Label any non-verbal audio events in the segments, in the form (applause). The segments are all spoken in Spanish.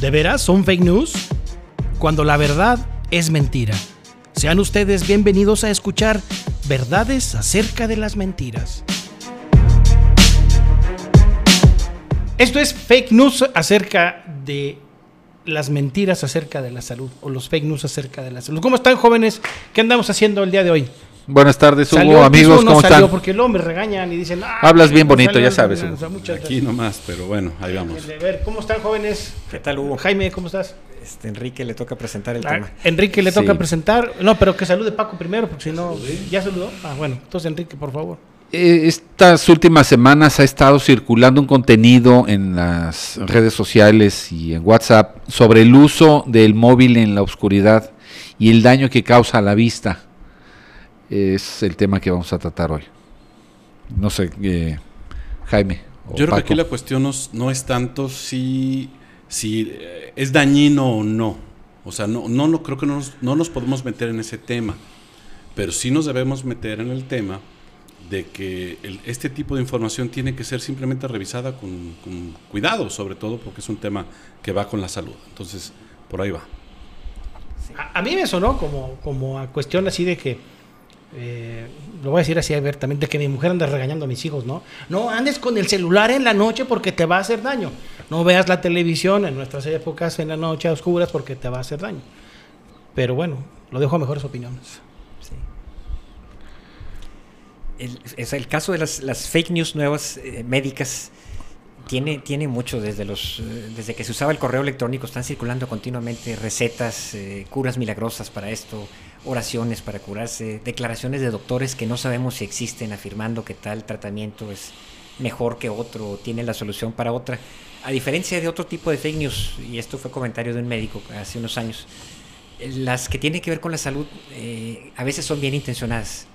¿De veras son fake news? Cuando la verdad es mentira. Sean ustedes bienvenidos a escuchar verdades acerca de las mentiras. Esto es fake news acerca de las mentiras acerca de la salud o los fake news acerca de la salud. ¿Cómo están jóvenes? ¿Qué andamos haciendo el día de hoy? Buenas tardes, Hugo, ¿Salió? amigos, ¿Quiso o no ¿cómo salió? están? Porque luego me regañan y dicen... "Ah, Hablas bien bonito, salió". ya sabes, Hugo. Aquí nomás, pero bueno, ahí vamos. gracias. A ver, ¿cómo están jóvenes? ¿Qué tal, Hugo? Jaime, ¿cómo estás? Este, Enrique le toca presentar el Ah, tema. Enrique le toca Sí. presentar. No, pero que salude Paco primero, porque si no... ¿Ya saludó? Ah, bueno. Entonces, Enrique, por favor. Eh, Estas últimas semanas ha estado circulando un contenido en las redes sociales y en WhatsApp sobre el uso del móvil en la oscuridad y el daño que causa a la vista. Es el tema que vamos a tratar hoy. No sé, eh, Jaime. o Yo creo que aquí la cuestión no, es- no es tanto si, si eh, es dañino o no. O sea, no, no, no creo que no nos, no nos podemos meter en ese tema. Pero sí nos debemos meter en el tema de que el- este tipo de información tiene que ser simplemente revisada con, con cuidado, sobre todo porque es un tema que va con la salud. Entonces, por ahí va. A, a mí me sonó como, como a cuestión así de que, eh, lo voy a decir así abiertamente, que mi mujer anda regañando a mis hijos, ¿no? No andes con el celular en la noche porque te va a hacer daño. No veas la televisión en nuestras épocas en la noche a oscuras porque te va a hacer daño. Pero bueno, lo dejo a mejores opiniones. El, es el caso de las, las fake news nuevas eh, médicas tiene, tiene mucho desde los eh, desde que se usaba el correo electrónico están circulando continuamente recetas, eh, curas milagrosas para esto, oraciones para curarse, declaraciones de doctores que no sabemos si existen afirmando que tal tratamiento es mejor que otro o tiene la solución para otra. A diferencia de otro tipo de fake news, y esto fue comentario de un médico hace unos años, las que tienen que ver con la salud eh, a veces son bien intencionadas.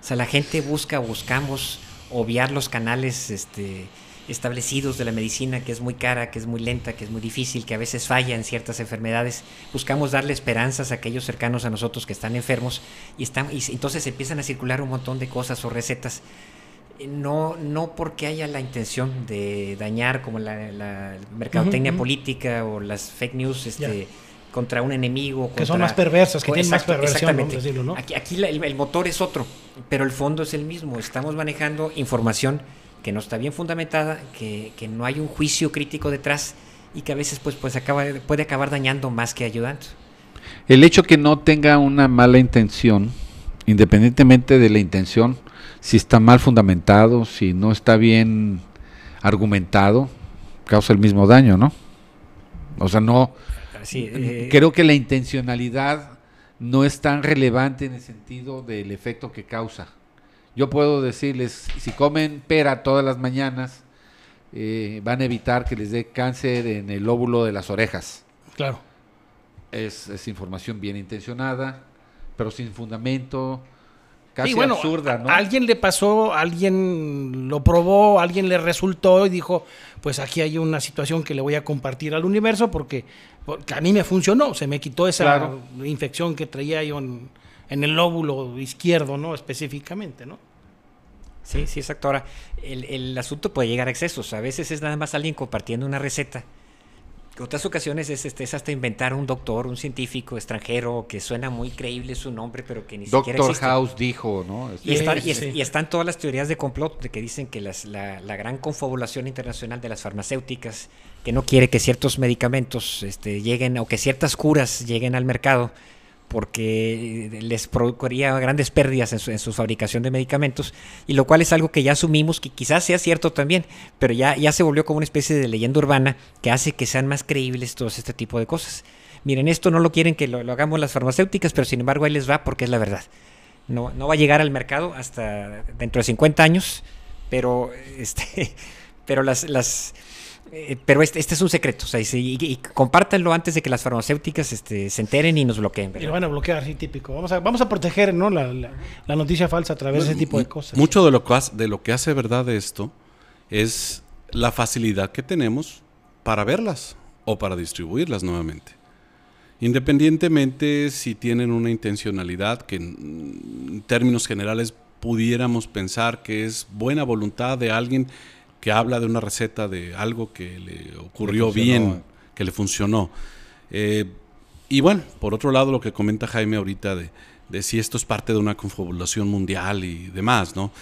O sea, la gente busca, buscamos obviar los canales este, establecidos de la medicina, que es muy cara, que es muy lenta, que es muy difícil, que a veces falla en ciertas enfermedades. Buscamos darle esperanzas a aquellos cercanos a nosotros que están enfermos y, están, y entonces empiezan a circular un montón de cosas o recetas. Eh, No, no porque haya la intención de dañar como la, la mercadotecnia política o las fake news este, contra un enemigo. Que son más perversas, que tienen más perversión, exactamente. decirlo, ¿no? Aquí, aquí la- el, el motor es otro, pero el fondo es el mismo. Estamos manejando información que no está bien fundamentada, que, que no hay un juicio crítico detrás y que a veces pues, pues acaba, puede acabar dañando más que ayudando. El hecho que no tenga una mala intención, independientemente de la intención, si está mal fundamentado, si no está bien argumentado, causa el mismo daño, ¿no? O sea, no, eh, creo que la intencionalidad no es tan relevante en el sentido del efecto que causa. Yo puedo decirles, si comen pera todas las mañanas, eh, van a evitar que les dé cáncer en el lóbulo de las orejas Claro. es, es información bien intencionada, pero sin fundamento, casi Sí, bueno, absurda, ¿no? a alguien le pasó, alguien lo probó, alguien le resultó y dijo, pues aquí hay una situación que le voy a compartir al universo porque, porque a mí me funcionó, se me quitó esa Claro. infección que traía yo en, en el lóbulo izquierdo, ¿no? Específicamente, ¿no? Sí, sí, exacto. Ahora, el, el asunto puede llegar a excesos. A veces es nada más alguien compartiendo una receta. En otras ocasiones es, este, es hasta inventar un doctor, un científico extranjero que suena muy creíble su nombre, pero que ni siquiera Doctor existe. House dijo, ¿no? Es- Y, está- Sí, y es- y están todas las teorías de complot de que dicen que las- la, la gran confabulación internacional de las farmacéuticas, que no quiere que ciertos medicamentos este, lleguen o que ciertas curas lleguen al mercado porque les produciría grandes pérdidas en su, en su fabricación de medicamentos, y lo cual es algo que ya asumimos que quizás sea cierto también, pero ya, ya se volvió como una especie de leyenda urbana que hace que sean más creíbles todos este tipo de cosas. Miren, esto no lo quieren que lo, lo hagamos las farmacéuticas, pero sin embargo ahí les va porque es la verdad. No, no va a llegar al mercado hasta dentro de 50 años, pero este, (laughs) pero las, las eh, pero este, este es un secreto, o sea, y, y- y compártanlo antes de que las farmacéuticas este, se enteren y nos bloqueen. Y ¿verdad? lo van a bloquear, sí, típico. Vamos a, vamos a proteger, ¿no? La, la- la noticia falsa a través de ese tipo de cosas. Mucho de lo, que hace, de lo que hace verdad esto es la facilidad que tenemos para verlas o para distribuirlas nuevamente. Independientemente si tienen una intencionalidad que en términos generales pudiéramos pensar que es buena voluntad de alguien que habla de una receta de algo que le ocurrió bien, que le funcionó. Eh, y bueno, por otro lado, lo que comenta Jaime ahorita de, de si esto es parte de una confabulación mundial y demás, ¿no?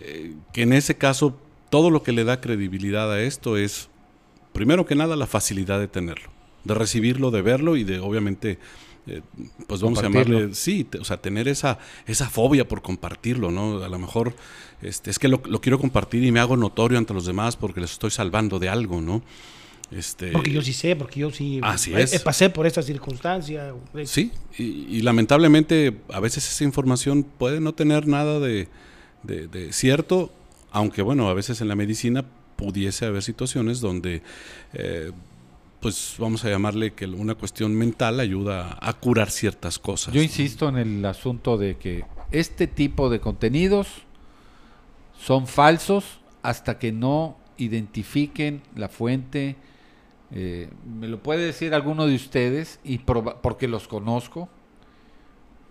Eh, que en ese caso todo lo que le da credibilidad a esto es, primero que nada, la facilidad de tenerlo, de recibirlo, de verlo y de obviamente, eh, pues vamos a llamarle, sí, o sea, tener esa, esa fobia por compartirlo, ¿no? A lo mejor este, es que lo, lo quiero compartir y me hago notorio ante los demás porque les estoy salvando de algo, ¿no? Este, porque yo sí sé, porque yo sí así eh, pasé por esta circunstancia. Sí, y, lamentablemente a veces esa información puede no tener nada de, cierto, aunque bueno, a veces en la medicina pudiese haber situaciones donde, eh, pues vamos a llamarle que una cuestión mental ayuda a curar ciertas cosas. Yo insisto en el asunto de que este tipo de contenidos son falsos hasta que no identifiquen la fuente, eh, me lo puede decir alguno de ustedes y porque los conozco.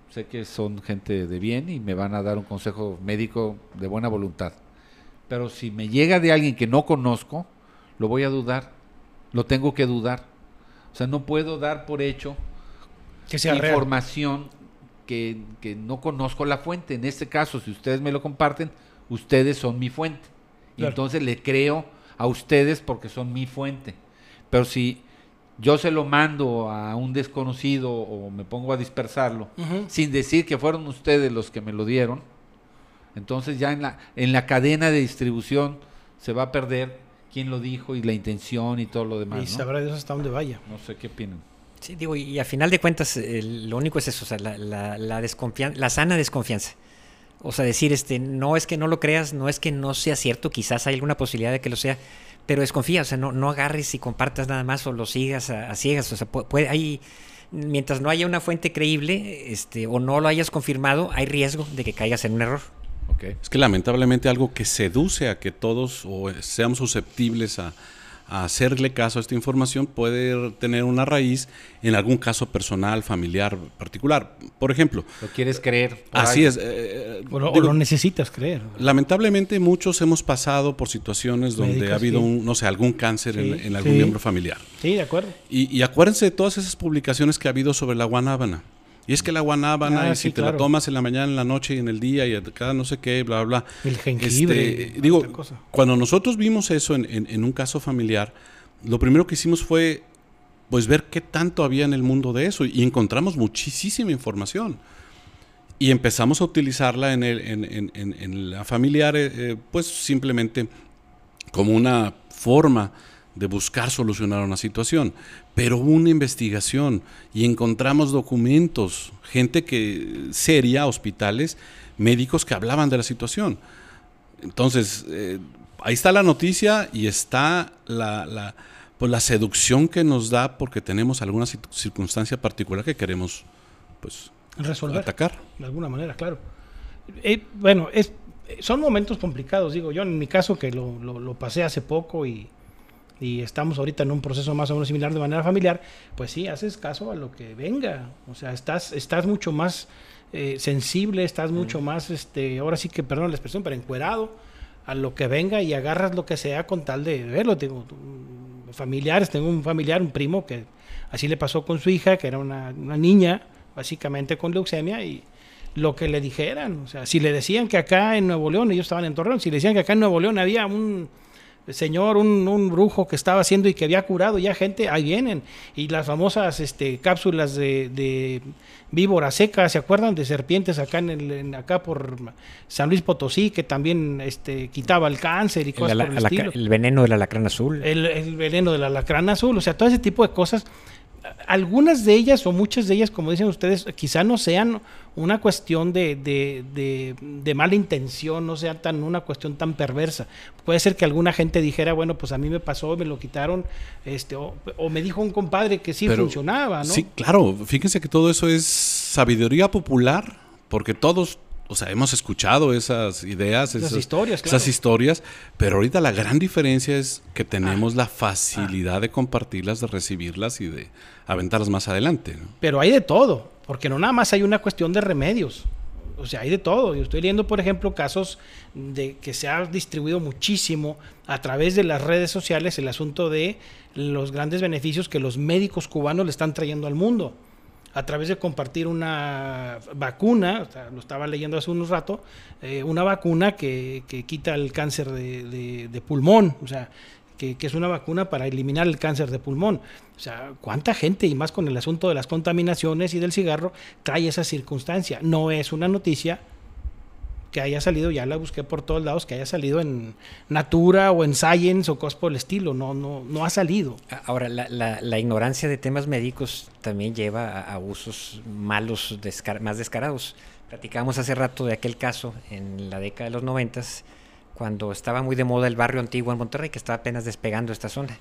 Sé que son gente de bien y me van a dar un consejo médico de buena voluntad. Pero si me llega de alguien que no conozco, lo voy a dudar. Lo tengo que dudar. O sea, no puedo dar por hecho que sea información que, no conozco la fuente. En este caso, si ustedes me lo comparten, ustedes son mi fuente. Y entonces le creo a ustedes porque son mi fuente. Pero si yo se lo mando a un desconocido o me pongo a dispersarlo, sin decir que fueron ustedes los que me lo dieron, entonces ya en la, en la cadena de distribución se va a perder quién lo dijo y la intención y todo lo demás. Y sabrá Dios hasta dónde vaya. No sé qué opinan. Sí, digo, y a final de cuentas, lo único es eso, o sea, la, la, la, la sana desconfianza. O sea, decir, este, no es que no lo creas, no es que no sea cierto, quizás hay alguna posibilidad de que lo sea, pero desconfía, o sea, no, no agarres y compartas nada más o lo sigas a, ciegas, o sea, puede, hay, mientras no haya una fuente creíble este, o no lo hayas confirmado, hay riesgo de que caigas en un error. Okay. Es que lamentablemente algo que seduce a que todos o seamos susceptibles a, hacerle caso a esta información puede tener una raíz en algún caso personal, familiar, particular. Por ejemplo. ¿Lo quieres creer? Así es. Eh, o, lo, necesitas creer. Lamentablemente muchos hemos pasado por situaciones donde ha habido, un, no sé, algún cáncer en, algún miembro familiar. Sí, de acuerdo. Y, y, acuérdense de todas esas publicaciones que ha habido sobre la guanábana. Y es que la guanábana, ah, y si te la tomas en la mañana, en la noche y en el día, y cada no sé qué, bla, bla. El jengibre. Este, digo, cuando nosotros vimos eso en, un caso familiar, lo primero que hicimos fue pues ver qué tanto había en el mundo de eso y encontramos muchísima información. Y empezamos a utilizarla en, el, en, la familiar, eh, eh, pues simplemente como una forma de buscar solucionar una situación. Pero hubo una investigación y encontramos documentos, gente que seria, hospitales, médicos que hablaban de la situación. Entonces, eh, ahí está la noticia y está la, la, pues la seducción que nos da porque tenemos alguna circunstancia particular que queremos pues, resolver. Atacar. De alguna manera, claro. Eh, bueno, es, son momentos complicados, digo yo, en mi caso que lo, lo pasé hace poco y y estamos ahorita en un proceso más o menos similar de manera familiar, pues sí, haces caso a lo que venga. O sea, estás, estás mucho más eh, sensible, estás mucho más, este, ahora sí que, perdón la expresión, pero encuerado a lo que venga y agarras lo que sea con tal de verlo. Tengo familiares, tengo un familiar, un primo que así le pasó con su hija, que era una, una niña, básicamente con leucemia, y lo que le dijeran. O sea, si le decían que acá en Nuevo León, ellos estaban en Torreón, si le decían que acá en Nuevo León había un señor, un, un, brujo que estaba haciendo y que había curado ya gente, ahí vienen. Y las famosas este, cápsulas de, de víbora seca, ¿se acuerdan? De serpientes acá en, el, acá por San Luis Potosí, que también este, quitaba el cáncer y cosas el, por el, el veneno del alacrán azul. El, el veneno del alacrán azul, o sea, todo ese tipo de cosas algunas de ellas o muchas de ellas, como dicen ustedes, quizá no sean una cuestión de, de, mala intención, no sea tan una cuestión tan perversa. Puede ser que alguna gente dijera, bueno, pues a mí me pasó, me lo quitaron, este, o, me dijo un compadre que sí funcionaba, ¿no? Sí, claro, fíjense que todo eso es sabiduría popular, porque todos o sea, hemos escuchado esas ideas, esas, historias, esas historias, pero ahorita la gran diferencia es que tenemos ah. la facilidad de compartirlas, de recibirlas y de aventarlas más adelante. Pero hay de todo, porque no nada más hay una cuestión de remedios. O sea, hay de todo. Yo estoy leyendo, por ejemplo, casos de que se ha distribuido muchísimo a través de las redes sociales el asunto de los grandes beneficios que los médicos cubanos le están trayendo al mundo. A través de compartir una vacuna, lo estaba leyendo hace unos rato, eh, una vacuna que, quita el cáncer de, de pulmón. O sea, que, es una vacuna para eliminar el cáncer de pulmón. O sea, ¿cuánta gente, y más con el asunto de las contaminaciones y del cigarro, trae esa circunstancia? No es una noticia que haya salido, ya la busqué por todos lados, que haya salido en Natura o en Science o cosas por el estilo, no, no, no ha salido. Ahora, la, ignorancia de temas médicos también lleva a, usos malos, más descarados. Platicamos hace rato de aquel caso en la década de los noventas, cuando estaba muy de moda el barrio antiguo en Monterrey, que estaba apenas despegando esta zona.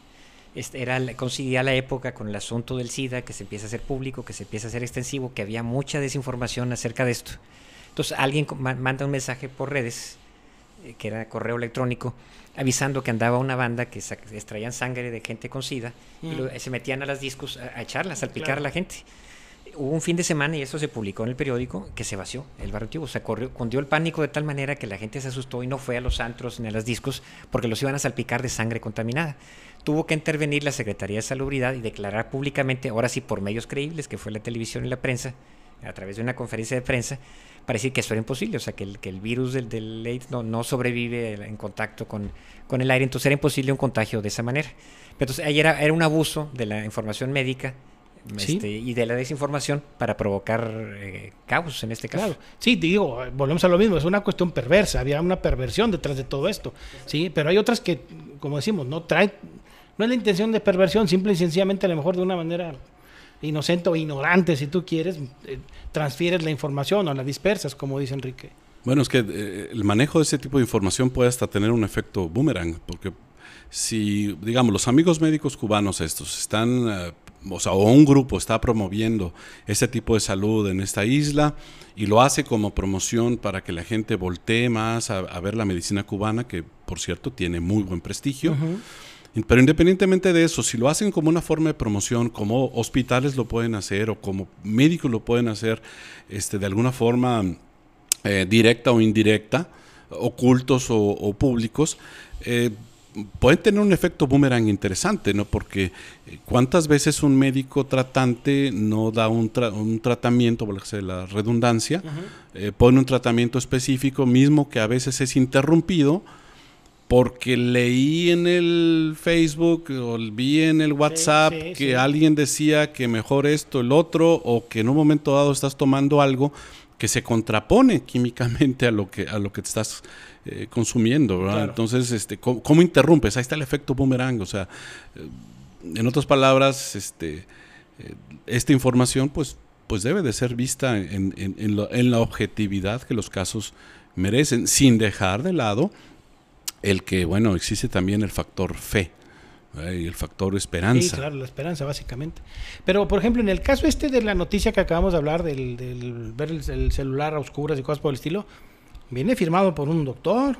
Este era, coincidía la época con el asunto del SIDA, que se empieza a hacer público, que se empieza a hacer extensivo, que había mucha desinformación acerca de esto. Entonces alguien manda un mensaje por redes, eh, que era correo electrónico, avisando que andaba una banda que extraían sangre de gente con SIDA y mm. se metían a las discos a, echarla, a salpicar a la gente hubo un fin de semana, y eso se publicó en el periódico, que se vació el barrio antiguo. Se corrió, cundió el pánico de tal manera que la gente se asustó y no fue a los antros ni a los discos porque los iban a salpicar de sangre contaminada. Tuvo que intervenir la Secretaría de Salubridad y declarar públicamente, ahora sí por medios creíbles, que fue la televisión y la prensa, a través de una conferencia de prensa, para decir que eso era imposible, o sea, que el, que el virus del, del AIDS no, no, sobrevive en contacto con, con, el aire, entonces era imposible un contagio de esa manera. Pero entonces ahí era, era un abuso de la información médica este, y de la desinformación para provocar eh, caos en este caso. Sí, digo, volvemos a lo mismo, es una cuestión perversa, había una perversión detrás de todo esto, sí, pero hay otras que, como decimos, no traen, no es la intención de perversión, simple y sencillamente a lo mejor de una manera inocente o ignorante, si tú quieres, eh, transfieres la información o la dispersas, como dice Enrique. Bueno, es que eh, el manejo de ese tipo de información puede hasta tener un efecto boomerang, porque si, digamos, los amigos médicos cubanos estos están o sea, o un grupo está promoviendo este tipo de salud en esta isla y lo hace como promoción para que la gente voltee más a, ver la medicina cubana, que por cierto tiene muy buen prestigio. Pero independientemente de eso, si lo hacen como una forma de promoción, como hospitales lo pueden hacer o como médicos lo pueden hacer este, de alguna forma eh, directa o indirecta, ocultos o, públicos, eh, pueden tener un efecto boomerang interesante, ¿no? Porque eh, cuántas veces un médico tratante no da un, un tratamiento, por la redundancia, eh, pone un tratamiento específico, mismo que a veces es interrumpido, porque leí en el Facebook o vi en el WhatsApp que alguien decía que mejor esto, el otro, o que en un momento dado estás tomando algo que se contrapone químicamente a lo que, a lo que te estás eh, consumiendo, ¿verdad? Entonces, este, ¿cómo, interrumpes? Ahí está el efecto boomerang, o sea, eh, en otras palabras, este, eh, esta información, pues, pues debe de ser vista en, en, la objetividad que los casos merecen, sin dejar de lado el que, bueno, existe también el factor fe, y el factor esperanza. Sí, claro, la esperanza básicamente. Pero, por ejemplo, en el caso este de la noticia que acabamos de hablar, del, del ver el, el, celular a oscuras y cosas por el estilo, Viene firmado por un doctor.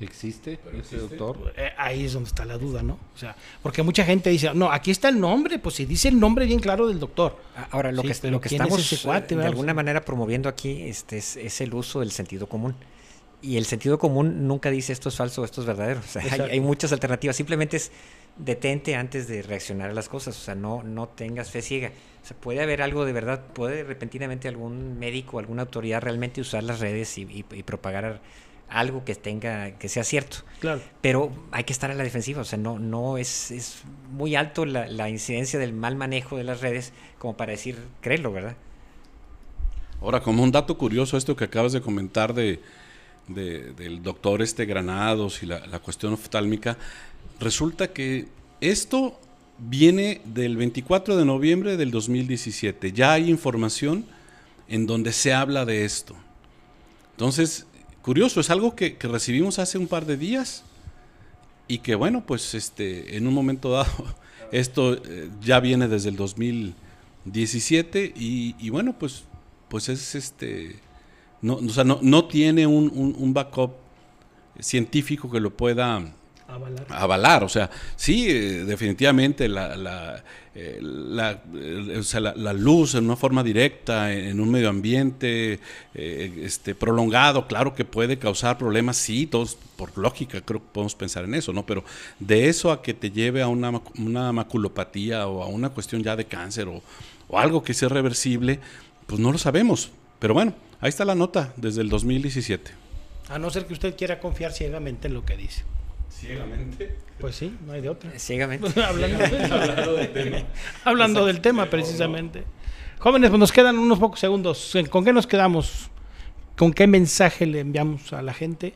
¿Existe ese doctor? Eh, ahí es donde está la duda, ¿no? O sea, porque mucha gente dice, no, aquí está el nombre, pues si dice el nombre bien claro del doctor. Ahora, lo que, lo que estamos eh, de alguna manera promoviendo aquí este, es, el uso del sentido común. Y el sentido común nunca dice esto es falso, esto es verdadero. O sea, hay, hay, muchas alternativas. Simplemente es detente antes de reaccionar a las cosas. O sea, no, no tengas fe ciega. O sea, puede haber algo de verdad, puede repentinamente algún médico, alguna autoridad realmente usar las redes y, propagar algo que tenga, que sea cierto. Claro. Pero hay que estar a la defensiva, o sea, no, no es, es muy alto la, incidencia del mal manejo de las redes como para decir, créelo, ¿verdad? Ahora, como un dato curioso, esto que acabas de comentar de, del doctor este Granados y la, cuestión oftálmica, resulta que esto viene del 24 de noviembre del 2017. Ya hay información en donde se habla de esto. Entonces, curioso, es algo que, recibimos hace un par de días y que bueno, pues este, en un momento dado, (laughs) esto eh, ya viene desde el 2017 y, bueno, pues, pues es este, no, o sea, no, no tiene un, un, backup científico que lo pueda avalar. avalar. O sea, sí, eh, definitivamente la, la, eh, la, o sea, la, luz en una forma directa, en, un medio ambiente este, prolongado, claro que puede causar problemas, sí, todos por lógica creo que podemos pensar en eso, ¿no? Pero de eso a que te lleve a una, una maculopatía o a una cuestión ya de cáncer o, o algo que sea reversible, pues no lo sabemos. Pero bueno, ahí está la nota desde el 2017. A no ser que usted quiera confiar ciegamente en lo que dice. Ciegamente. Pues sí, no hay de otra. Ciegamente. (laughs) (laughs) hablando, del tema. (laughs) hablando del tema, precisamente. Jóvenes, pues nos quedan unos pocos segundos. ¿Con qué nos quedamos? ¿Con qué mensaje le enviamos a la gente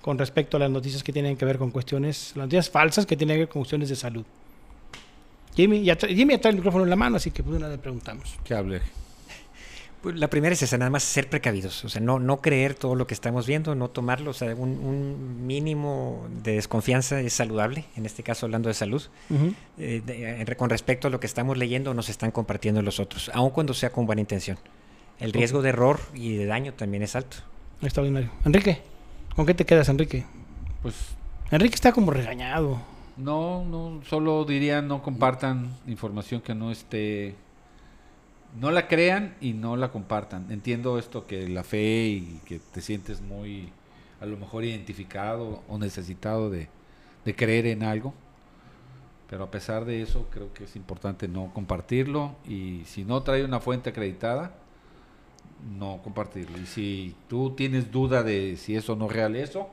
con respecto a las noticias que tienen que ver con cuestiones, las noticias falsas que tienen que ver con cuestiones de salud? Jimmy ya, trae, Jimmy ya trae el micrófono en la mano, así que pues una le preguntamos. ¿Qué hable? Pues la primera es esa, nada más ser precavidos, o sea, no, no creer todo lo que estamos viendo, no tomarlo, o sea, un, mínimo de desconfianza es saludable, en este caso hablando de salud, eh, eh, con respecto a lo que estamos leyendo nos están compartiendo los otros, aun cuando sea con buena intención. El riesgo de error y de daño también es alto. Extraordinario. Enrique, ¿con qué te quedas, Enrique? Pues... Enrique está como regañado. No, no, solo diría no compartan información que no esté no la crean y no la compartan. Entiendo esto que la fe y que te sientes muy, a lo mejor, identificado o necesitado de, creer en algo. Pero a pesar de eso, creo que es importante no compartirlo y si no trae una fuente acreditada, no compartirlo. Y si tú tienes duda de si eso no es real eso,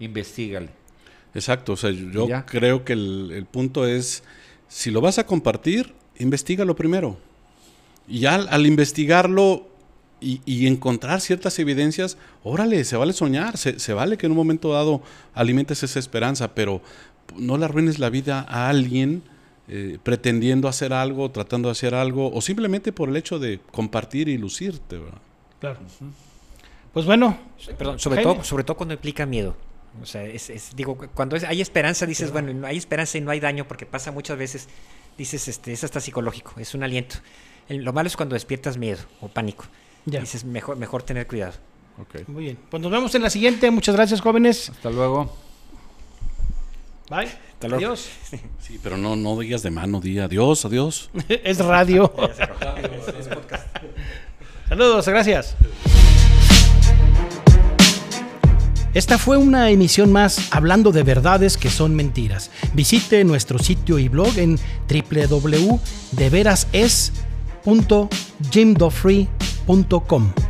investigale. Exacto, o sea, yo creo que el, el punto es, si lo vas a compartir, investigalo primero. Y ya al, investigarlo y, encontrar ciertas evidencias, órale, se vale soñar, se, vale que en un momento dado alimentes esa esperanza, pero no le arruines la vida a alguien eh, pretendiendo hacer algo, tratando de hacer algo, o simplemente por el hecho de compartir y lucirte. Claro. Pues bueno. Perdón, sobre, todo, sobre todo cuando implica miedo. O sea, es, digo, cuando hay esperanza, dices, bueno, hay esperanza y no hay daño, porque pasa muchas veces, dices, este, es hasta psicológico, es un aliento lo malo es cuando despiertas miedo o pánico. Ya. Dices, mejor, mejor tener cuidado. Okay. Muy bien. Pues nos vemos en la siguiente. Muchas gracias, jóvenes. Hasta luego. Bye. Adiós. (laughs) Sí, pero no, no digas de mano, di adiós, adiós. (laughs) es radio. (laughs) Saludos, gracias. Esta fue una emisión más hablando de verdades que son mentiras. Visite nuestro sitio y blog en www.deverases.com www.jimdofree.com